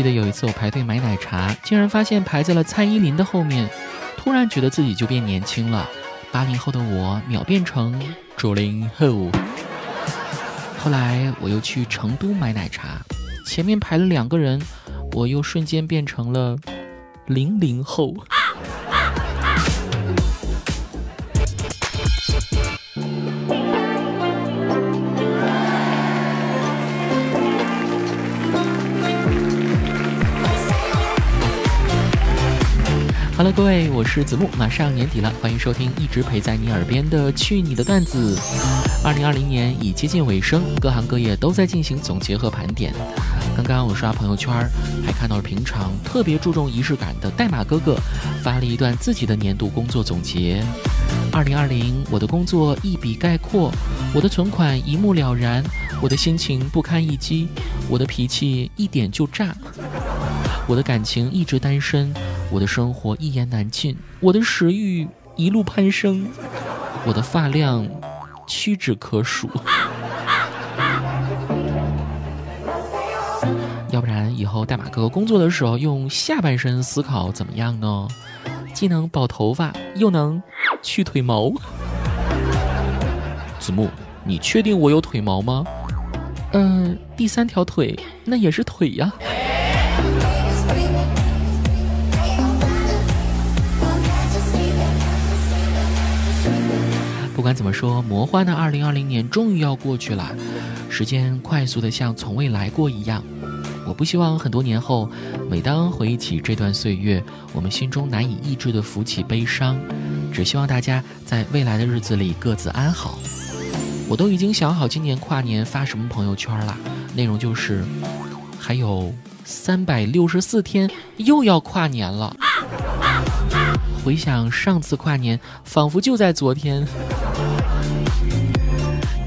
记得有一次我排队买奶茶，竟然发现排在了蔡依林的后面，突然觉得自己就变年轻了。八零后的我秒变成九零后。后来我又去成都买奶茶，前面排了两个人，我又瞬间变成了零零后。各位，我是子木，马上年底了，欢迎收听一直陪在你耳边的去你的段子。二零二零年已接近尾声，各行各业都在进行总结和盘点。刚刚我刷朋友圈，还看到了平常特别注重仪式感的代码哥哥发了一段自己的年度工作总结。二零二零，我的工作一笔概括，我的存款一目了然，我的心情不堪一击，我的脾气一点就炸，我的感情一直单身。我的生活一言难尽，我的食欲一路攀升，我的发量屈指可数。要不然以后代码哥工作的时候用下半身思考怎么样呢？既能保头发，又能去腿毛。子木，你确定我有腿毛吗？嗯，第三条腿那也是腿呀。不管怎么说，魔幻的二零二零年终于要过去了，时间快速的像从未来过一样。我不希望很多年后，每当回忆起这段岁月，我们心中难以抑制的浮起悲伤。只希望大家在未来的日子里各自安好。我都已经想好今年跨年发什么朋友圈了，内容就是：还有三百六十四天又要跨年了。回想上次跨年，仿佛就在昨天。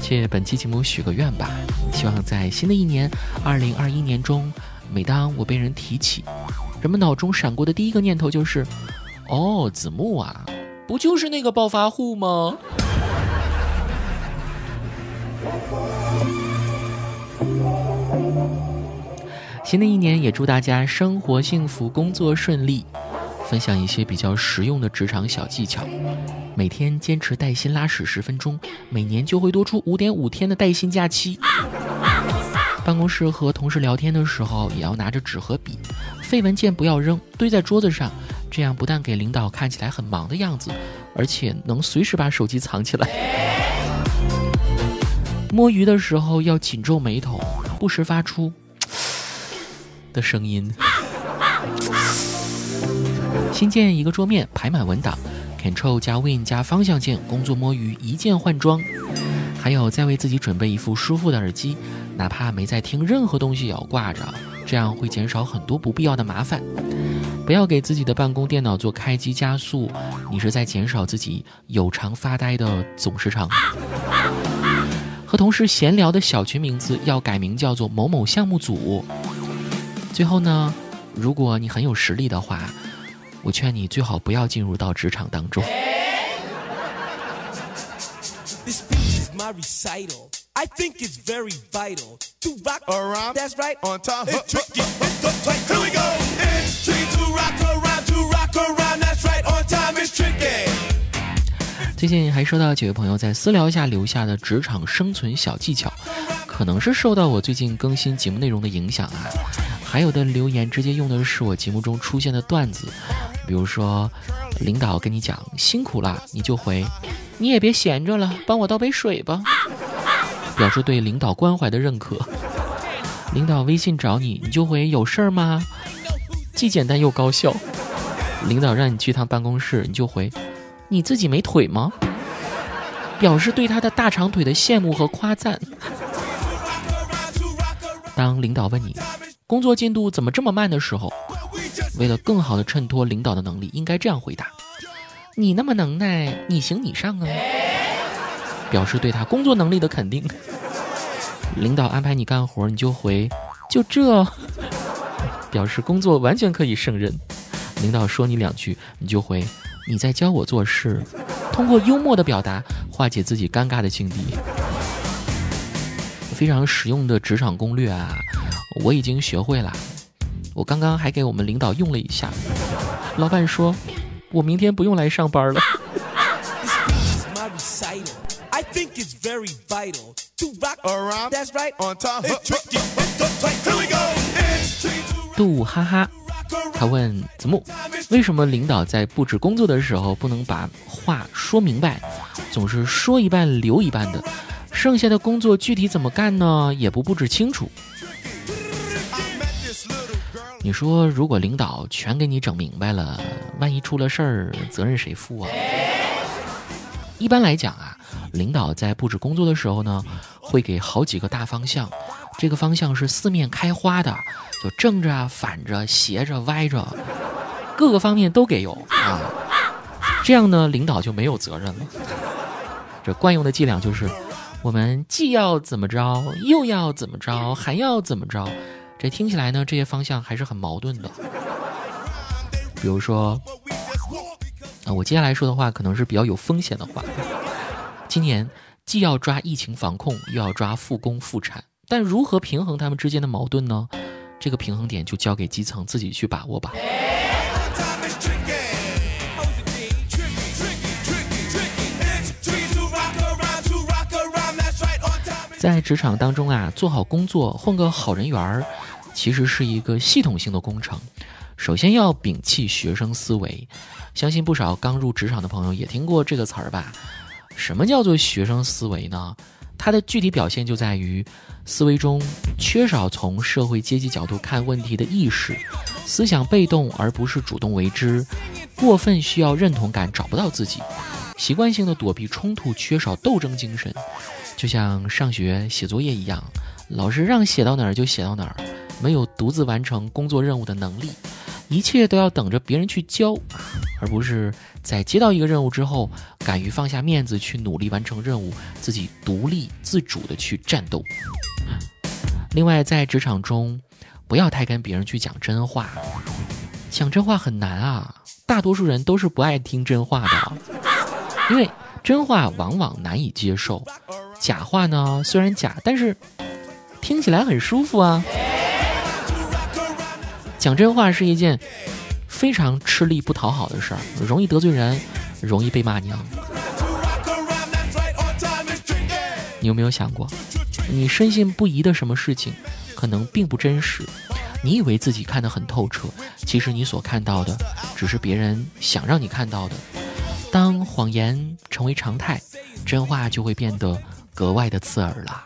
借本期节目许个愿吧，希望在新的一年，二零二一年中，每当我被人提起，人们脑中闪过的第一个念头就是：哦，子木啊，不就是那个暴发户吗？新的一年也祝大家生活幸福，工作顺利。分享一些比较实用的职场小技巧，每天坚持带薪拉屎十分钟，每年就会多出五点五天的带薪假期。办公室和同事聊天的时候，也要拿着纸和笔，废文件不要扔，堆在桌子上，这样不但给领导看起来很忙的样子，而且能随时把手机藏起来。摸鱼的时候要紧皱眉头，不时发出的声音。新建一个桌面，排满文档，Ctrl 加 Win 加方向键，工作摸鱼一键换装。还有，再为自己准备一副舒服的耳机，哪怕没在听任何东西也要挂着，这样会减少很多不必要的麻烦。不要给自己的办公电脑做开机加速，你是在减少自己有偿发呆的总时长。和同事闲聊的小群名字要改名叫做某某项目组。最后呢，如果你很有实力的话。我劝你最好不要进入到职场当中。最近还收到几位朋友在私聊下留下的职场生存小技巧，可能是受到我最近更新节目内容的影响啊。还有的留言直接用的是我节目中出现的段子。比如说，领导跟你讲辛苦了，你就回，你也别闲着了，帮我倒杯水吧，表示对领导关怀的认可。领导微信找你，你就回有事儿吗？既简单又高效。领导让你去趟办公室，你就回，你自己没腿吗？表示对他的大长腿的羡慕和夸赞。当领导问你工作进度怎么这么慢的时候。为了更好的衬托领导的能力，应该这样回答：“你那么能耐，你行你上啊！”表示对他工作能力的肯定。领导安排你干活，你就回：“就这。”表示工作完全可以胜任。领导说你两句，你就回：“你在教我做事。”通过幽默的表达化解自己尴尬的境地。非常实用的职场攻略啊，我已经学会了。我刚刚还给我们领导用了一下，老板说，我明天不用来上班了。杜哈哈，他问子木，为什么领导在布置工作的时候不能把话说明白，总是说一半留一半的，剩下的工作具体怎么干呢？也不布置清楚。你说，如果领导全给你整明白了，万一出了事儿，责任谁负啊？一般来讲啊，领导在布置工作的时候呢，会给好几个大方向，这个方向是四面开花的，就正着、反着、斜着、歪着，各个方面都给有啊。这样呢，领导就没有责任了。这惯用的伎俩就是，我们既要怎么着，又要怎么着，还要怎么着。这听起来呢，这些方向还是很矛盾的。比如说，啊，我接下来说的话可能是比较有风险的话。今年既要抓疫情防控，又要抓复工复产，但如何平衡他们之间的矛盾呢？这个平衡点就交给基层自己去把握吧。在职场当中啊，做好工作，混个好人缘儿，其实是一个系统性的工程。首先要摒弃学生思维，相信不少刚入职场的朋友也听过这个词儿吧？什么叫做学生思维呢？它的具体表现就在于思维中缺少从社会阶级角度看问题的意识，思想被动而不是主动为之，过分需要认同感，找不到自己，习惯性的躲避冲突，缺少斗争精神。就像上学写作业一样，老师让写到哪儿就写到哪儿，没有独自完成工作任务的能力，一切都要等着别人去教，而不是在接到一个任务之后，敢于放下面子去努力完成任务，自己独立自主的去战斗。另外，在职场中，不要太跟别人去讲真话，讲真话很难啊，大多数人都是不爱听真话的，因为真话往往难以接受。假话呢，虽然假，但是听起来很舒服啊。讲真话是一件非常吃力不讨好的事儿，容易得罪人，容易被骂娘。你有没有想过，你深信不疑的什么事情，可能并不真实？你以为自己看得很透彻，其实你所看到的，只是别人想让你看到的。当谎言成为常态，真话就会变得。格外的刺耳了。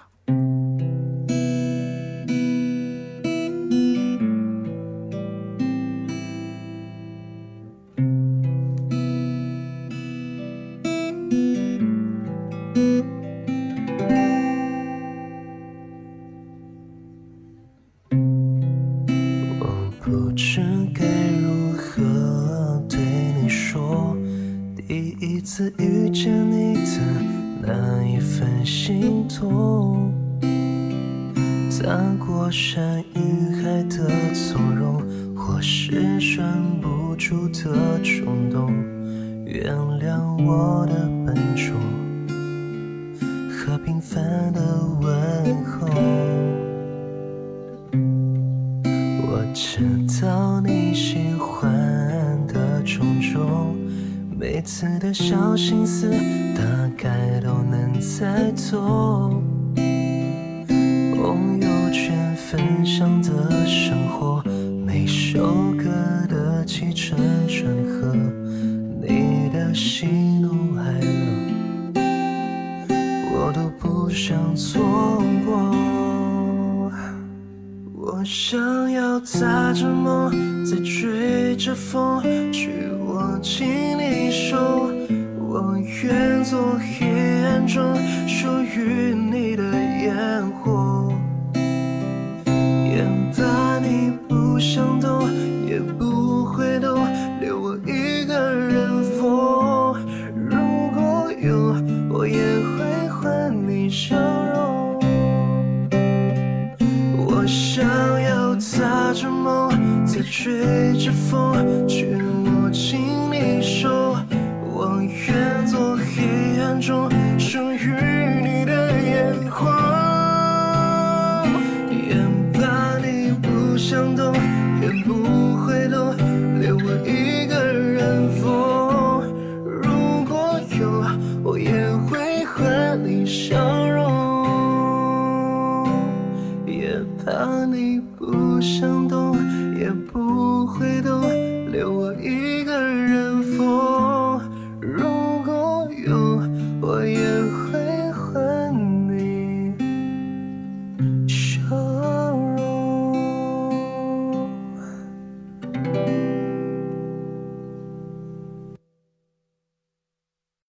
次遇见你的。那一份心痛，踏过山与海的从容，或是拴不住的冲动，原谅我的笨拙和平凡的次的小心思。大概都能猜透，朋友圈分享的生活，每首歌的起承转合，你的喜怒哀乐，我都不想错过。我想要踏着梦，再追着风，去握紧你手。我愿做黑暗中属于你的烟火，也怕你不想动，也不会动，留我一个人疯。如果有，我也会换你笑容。我想要踏着梦，再吹着风，去不会懂，也不回头，留我一个人疯。如果有，我也会和你笑容。也怕你不想懂，也不会懂，留我一。